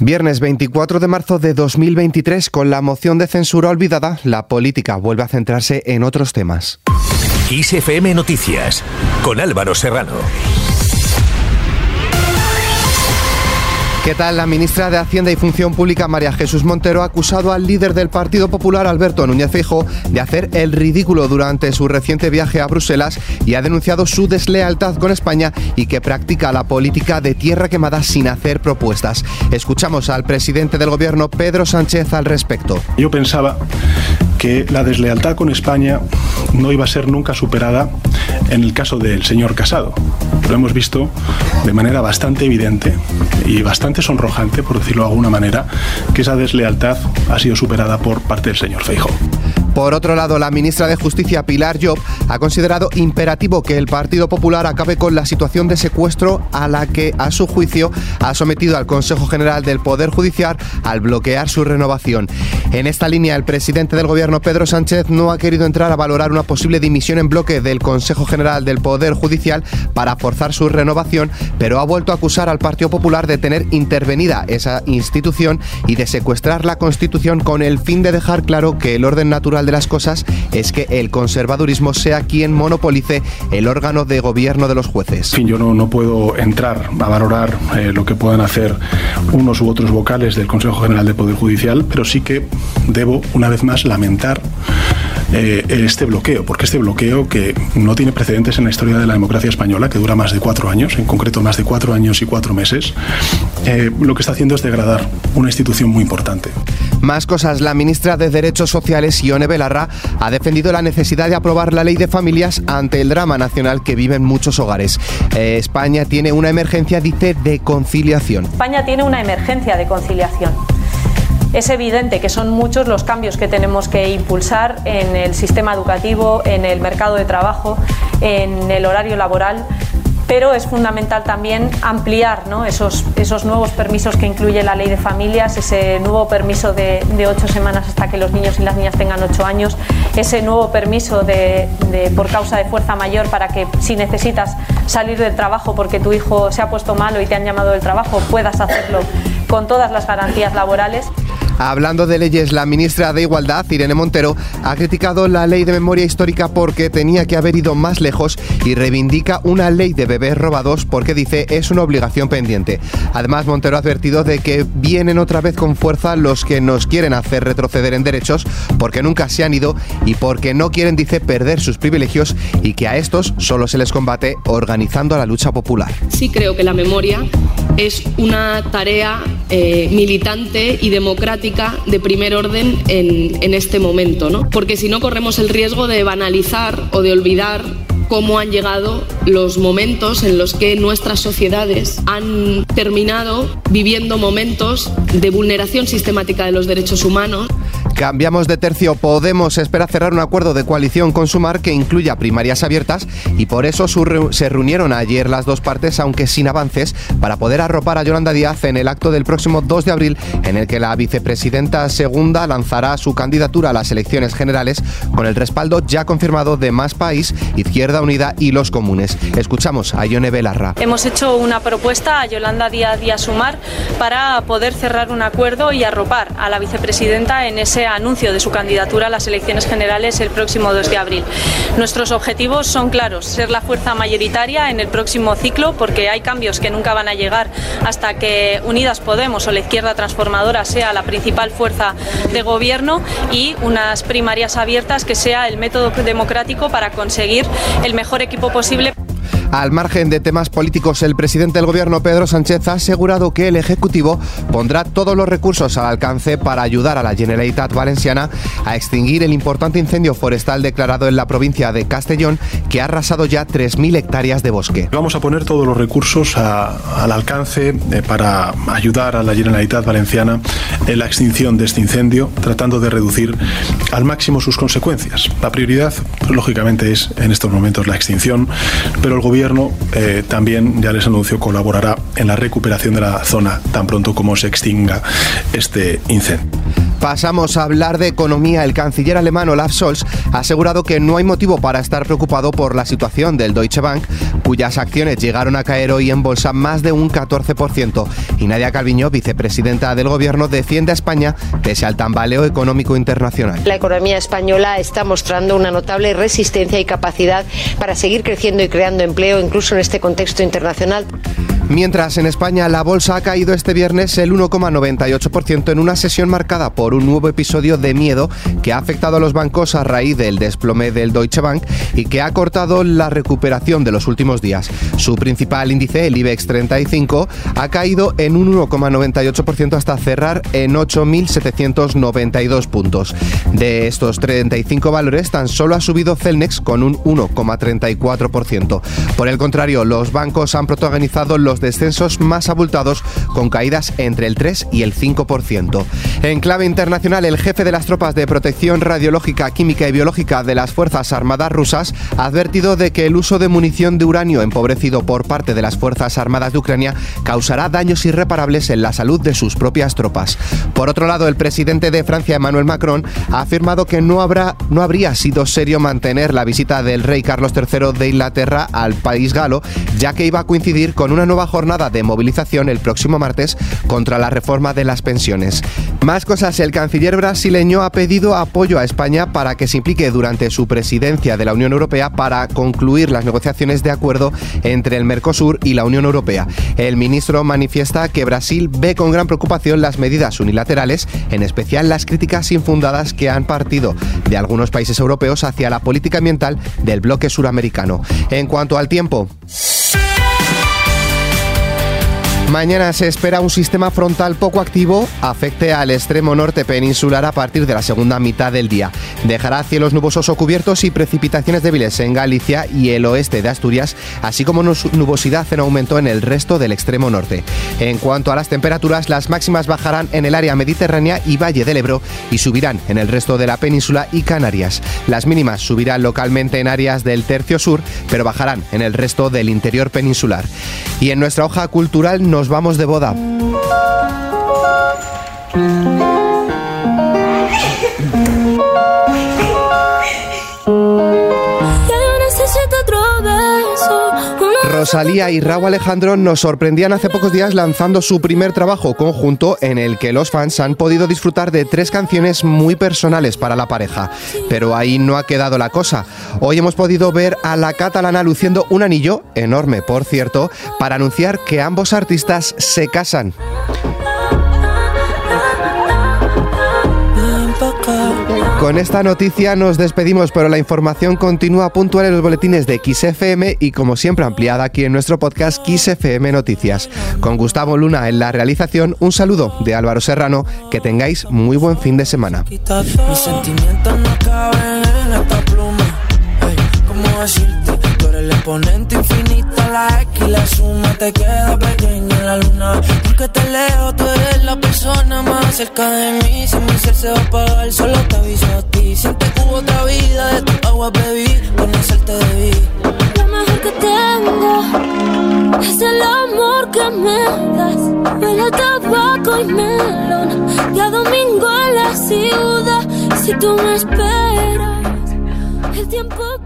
Viernes 24 de marzo de 2023, con la moción de censura olvidada, la política vuelve a centrarse en otros temas. ISFM Noticias, con Álvaro Serrano. ¿Qué tal? La ministra de Hacienda y Función Pública, María Jesús Montero, ha acusado al líder del Partido Popular, Alberto Núñez Feijóo, de hacer el ridículo durante su reciente viaje a Bruselas y ha denunciado su deslealtad con España y que practica la política de tierra quemada sin hacer propuestas. Escuchamos al presidente del Gobierno, Pedro Sánchez, al respecto. Yo pensaba que la deslealtad con España no iba a ser nunca superada en el caso del señor Casado. Lo hemos visto de manera bastante evidente y bastante sonrojante, por decirlo de alguna manera, que esa deslealtad ha sido superada por parte del señor Feijóo. Por otro lado, la ministra de Justicia, Pilar Job, ha considerado imperativo que el Partido Popular acabe con la situación de secuestro a la que, a su juicio, ha sometido al Consejo General del Poder Judicial al bloquear su renovación. En esta línea, el presidente del Gobierno, Pedro Sánchez, no ha querido entrar a valorar una posible dimisión en bloque del Consejo General del Poder Judicial para forzar su renovación, pero ha vuelto a acusar al Partido Popular de tener intervenida esa institución y de secuestrar la Constitución con el fin de dejar claro que el orden natural de las cosas es que el conservadurismo sea quien monopolice el órgano de gobierno de los jueces. Yo no, no puedo entrar a valorar eh, lo que puedan hacer unos u otros vocales del Consejo General de Poder Judicial, pero sí que debo, una vez más, lamentar eh, este bloqueo, porque este bloqueo que no tiene precedentes en la historia de la democracia española, que dura más de cuatro años, en concreto más de cuatro años y cuatro meses, eh, lo que está haciendo es degradar una institución muy importante. Más cosas, la ministra de Derechos Sociales, Ione Belarra, ha defendido la necesidad de aprobar la ley de familias ante el drama nacional que viven muchos hogares. Eh, España tiene una emergencia, dice, de conciliación. España tiene una emergencia de conciliación. Es evidente que son muchos los cambios que tenemos que impulsar en el sistema educativo, en el mercado de trabajo, en el horario laboral pero es fundamental también ampliar ¿no? esos, esos nuevos permisos que incluye la ley de familias, ese nuevo permiso de, ocho semanas hasta que los niños y las niñas tengan ocho años, ese nuevo permiso de, por causa de fuerza mayor para que si necesitas salir del trabajo porque tu hijo se ha puesto malo y te han llamado del trabajo, puedas hacerlo con todas las garantías laborales. Hablando de leyes, la ministra de Igualdad, Irene Montero, ha criticado la ley de memoria histórica porque tenía que haber ido más lejos y reivindica una ley de bebés robados porque dice es una obligación pendiente. Además, Montero ha advertido de que vienen otra vez con fuerza los que nos quieren hacer retroceder en derechos porque nunca se han ido y porque no quieren, dice, perder sus privilegios y que a estos solo se les combate organizando la lucha popular. Sí creo que la memoria es una tarea eh, militante y democrática de primer orden en, en este momento, ¿no? Porque si no corremos el riesgo de banalizar o de olvidar cómo han llegado los momentos en los que nuestras sociedades han terminado viviendo momentos de vulneración sistemática de los derechos humanos. Cambiamos de tercio. Podemos espera cerrar un acuerdo de coalición con Sumar que incluya primarias abiertas y por eso se reunieron ayer las dos partes, aunque sin avances, para poder arropar a Yolanda Díaz en el acto del próximo 2 de abril, en el que la vicepresidenta segunda lanzará su candidatura a las elecciones generales con el respaldo ya confirmado de Más País, Izquierda Unida y Los Comunes. Escuchamos a Ione Belarra. Hemos hecho una propuesta a Yolanda Díaz y a Sumar para poder cerrar un acuerdo y arropar a la vicepresidenta en ese anuncio de su candidatura a las elecciones generales el próximo 2 de abril. Nuestros objetivos son claros, ser la fuerza mayoritaria en el próximo ciclo porque hay cambios que nunca van a llegar hasta que Unidas Podemos o la izquierda transformadora sea la principal fuerza de gobierno y unas primarias abiertas que sea el método democrático para conseguir el mejor equipo posible. Al margen de temas políticos, el presidente del gobierno, Pedro Sánchez, ha asegurado que el Ejecutivo pondrá todos los recursos al alcance para ayudar a la Generalitat Valenciana a extinguir el importante incendio forestal declarado en la provincia de Castellón, que ha arrasado ya 3.000 hectáreas de bosque. Vamos a poner todos los recursos a, al alcance eh, para ayudar a la Generalitat Valenciana en la extinción de este incendio, tratando de reducir al máximo sus consecuencias. La prioridad, lógicamente, es en estos momentos la extinción, pero el gobierno gobierno eh, también, ya les anuncio, colaborará en la recuperación de la zona tan pronto como se extinga este incendio. Pasamos a hablar de economía. El canciller alemán Olaf Scholz ha asegurado que no hay motivo para estar preocupado por la situación del Deutsche Bank, cuyas acciones llegaron a caer hoy en bolsa más de un 14%. Y Nadia Calviño, vicepresidenta del Gobierno, defiende a España pese al tambaleo económico internacional. La economía española está mostrando una notable resistencia y capacidad para seguir creciendo y creando empleo, incluso en este contexto internacional. Mientras en España la bolsa ha caído este viernes el 1,98% en una sesión marcada por un nuevo episodio de miedo que ha afectado a los bancos a raíz del desplome del Deutsche Bank y que ha cortado la recuperación de los últimos días. Su principal índice, el IBEX 35, ha caído en un 1,98% hasta cerrar en 8.792 puntos. De estos 35 valores, tan solo ha subido Celnex con un 1,34%. Por el contrario, los bancos han protagonizado los descensos más abultados, con caídas entre el 3 y el 5%. En clave internacional, el jefe de las tropas de protección radiológica, química y biológica de las Fuerzas Armadas rusas ha advertido de que el uso de munición de uranio empobrecido por parte de las Fuerzas Armadas de Ucrania causará daños irreparables en la salud de sus propias tropas. Por otro lado, el presidente de Francia, Emmanuel Macron, ha afirmado que no, habrá, no habría sido serio mantener la visita del rey Carlos III de Inglaterra al país galo, ya que iba a coincidir con una nueva jornada de movilización el próximo martes contra la reforma de las pensiones. Más cosas, el canciller brasileño ha pedido apoyo a España para que se implique durante su presidencia de la Unión Europea para concluir las negociaciones de acuerdo entre el Mercosur y la Unión Europea. El ministro manifiesta que Brasil ve con gran preocupación las medidas unilaterales, en especial las críticas infundadas que han partido de algunos países europeos hacia la política ambiental del bloque suramericano. En cuanto al tiempo, Mañana se espera un sistema frontal poco activo afecte al extremo norte peninsular a partir de la segunda mitad del día. Dejará cielos nubosos o cubiertos y precipitaciones débiles en Galicia y el oeste de Asturias, así como nubosidad en aumento en el resto del extremo norte. En cuanto a las temperaturas, las máximas bajarán en el área mediterránea y Valle del Ebro y subirán en el resto de la península y Canarias. Las mínimas subirán localmente en áreas del tercio sur, pero bajarán en el resto del interior peninsular. Y en nuestra hoja cultural nos vamos de boda. Rosalía y Raúl Alejandro nos sorprendían hace pocos días lanzando su primer trabajo conjunto en el que los fans han podido disfrutar de tres canciones muy personales para la pareja. Pero ahí no ha quedado la cosa. Hoy hemos podido ver a la catalana luciendo un anillo, enorme por cierto, para anunciar que ambos artistas se casan. Con esta noticia nos despedimos, pero la información continúa puntual en los boletines de XFM y como siempre ampliada aquí en nuestro podcast XFM Noticias. Con Gustavo Luna en la realización, un saludo de Álvaro Serrano, que tengáis muy buen fin de semana. La X y la suma te queda pequeña en la luna. Porque te leo, tú eres la persona más cerca de mí. Si mi ser se va a apagar, solo te aviso a ti. Siente que hubo otra vida, de tu agua bebí, conocerte debí. Lo mejor que tengo es el amor que me das. Huele tabaco y melón, y a domingo en la ciudad. Si tú me esperas, el tiempo